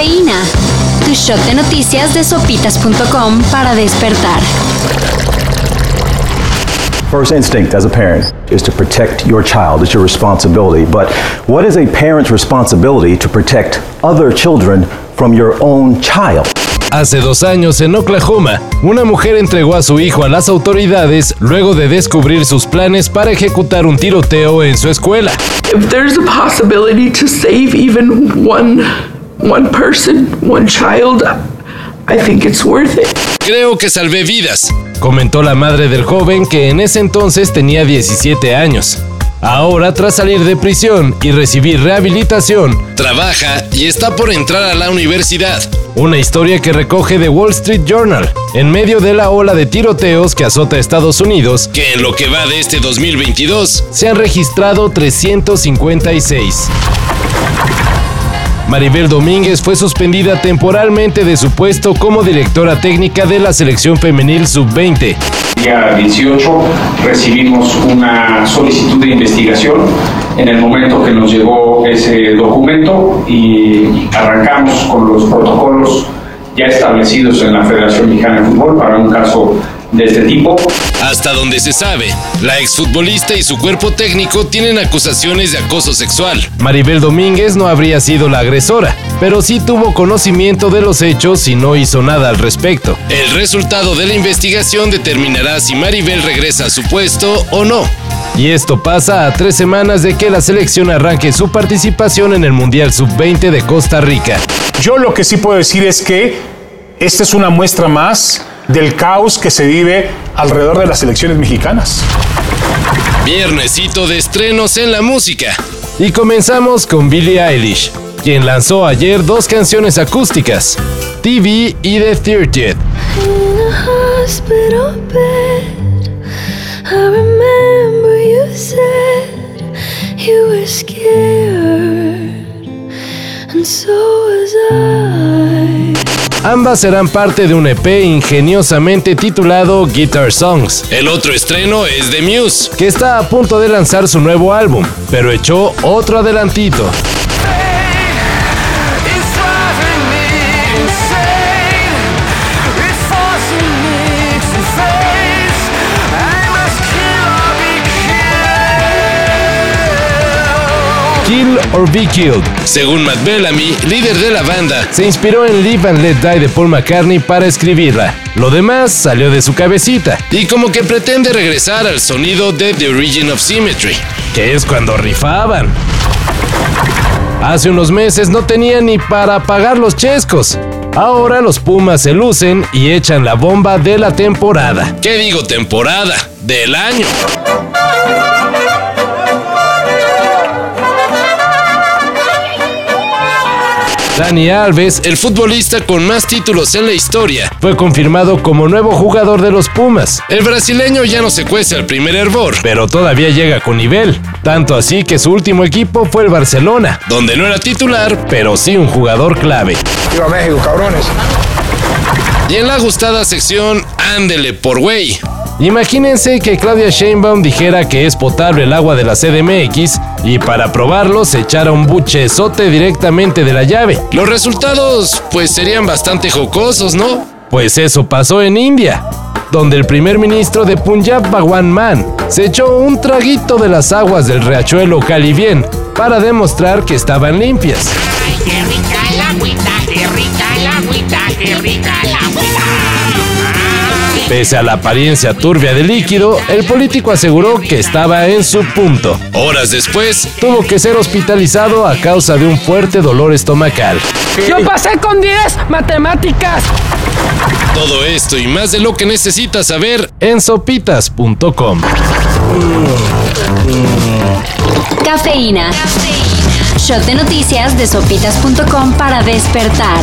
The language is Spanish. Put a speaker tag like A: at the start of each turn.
A: Cafeína. Tu shot de noticias de sopitas.com para despertar.
B: First instinct as a parent is to protect your child. It's your responsibility. But what is a parent's responsibility to protect other children from your own child?
C: Hace dos años en Oklahoma, una mujer entregó a su hijo a las autoridades luego de descubrir sus planes para ejecutar un tiroteo en su escuela.
D: If there's a possibility to save even one one person, one child, I think it's worth it.
C: Creo que salvé vidas, comentó la madre del joven que en ese entonces tenía 17 años. Ahora, tras salir de prisión y recibir rehabilitación, trabaja y está por entrar a la universidad. Una historia que recoge The Wall Street Journal, en medio de la ola de tiroteos que azota Estados Unidos, que en lo que va de este 2022 se han registrado 356. Maribel Domínguez fue suspendida temporalmente de su puesto como directora técnica de la selección femenil sub-20.
E: Día 18 recibimos una solicitud de investigación en el momento que nos llegó ese documento y arrancamos con los protocolos ya establecidos en la Federación Mexicana de Fútbol para un caso de este tipo.
C: Hasta donde se sabe, la exfutbolista y su cuerpo técnico tienen acusaciones de acoso sexual. Maribel Domínguez no habría sido la agresora, pero sí tuvo conocimiento de los hechos y no hizo nada al respecto. El resultado de la investigación determinará si Maribel regresa a su puesto o no. Y esto pasa a tres semanas de que la selección arranque su participación en el Mundial Sub-20 de Costa Rica.
F: Yo lo que sí puedo decir es que esta es una muestra más del caos que se vive alrededor de las elecciones mexicanas.
C: Viernesito de estrenos en la música. Y comenzamos con Billie Eilish, quien lanzó ayer dos canciones acústicas, TV y The 30th. And so was I. Ambas serán parte de un EP ingeniosamente titulado Guitar Songs. El otro estreno es The Muse, que está a punto de lanzar su nuevo álbum, pero echó otro adelantito. Kill or Be Killed. Según Matt Bellamy, líder de la banda, se inspiró en Live and Let Die de Paul McCartney para escribirla. Lo demás salió de su cabecita y como que pretende regresar al sonido de The Origin of Symmetry, que es cuando rifaban. Hace unos meses no tenían ni para pagar los chescos. Ahora los Pumas se lucen y echan la bomba de la temporada. ¿Qué digo temporada? Del año. Dani Alves, el futbolista con más títulos en la historia, fue confirmado como nuevo jugador de los Pumas. El brasileño ya no se cuece al primer hervor, pero todavía llega con nivel. Tanto así que su último equipo fue el Barcelona, donde no era titular, pero sí un jugador clave.
G: ¡Viva México, cabrones!
C: Y en la gustada sección, ándele por güey. Imagínense que Claudia Sheinbaum dijera que es potable el agua de la CDMX y para probarlo se echara un buchezote directamente de la llave. Los resultados pues serían bastante jocosos, ¿no? Pues eso pasó en India, donde el primer ministro de Punjab, Bhagwan Man, se echó un traguito de las aguas del riachuelo Calivien para demostrar que estaban limpias.
H: Ay, qué rica la agüita, qué rica
C: Pese a la apariencia turbia del líquido, el político aseguró que estaba en su punto. Horas después, tuvo que ser hospitalizado a causa de un fuerte dolor estomacal.
I: Yo pasé con 10 matemáticas.
C: Todo esto y más de lo que necesitas saber en sopitas.com.
A: Cafeína. Shot de noticias de sopitas.com para despertar.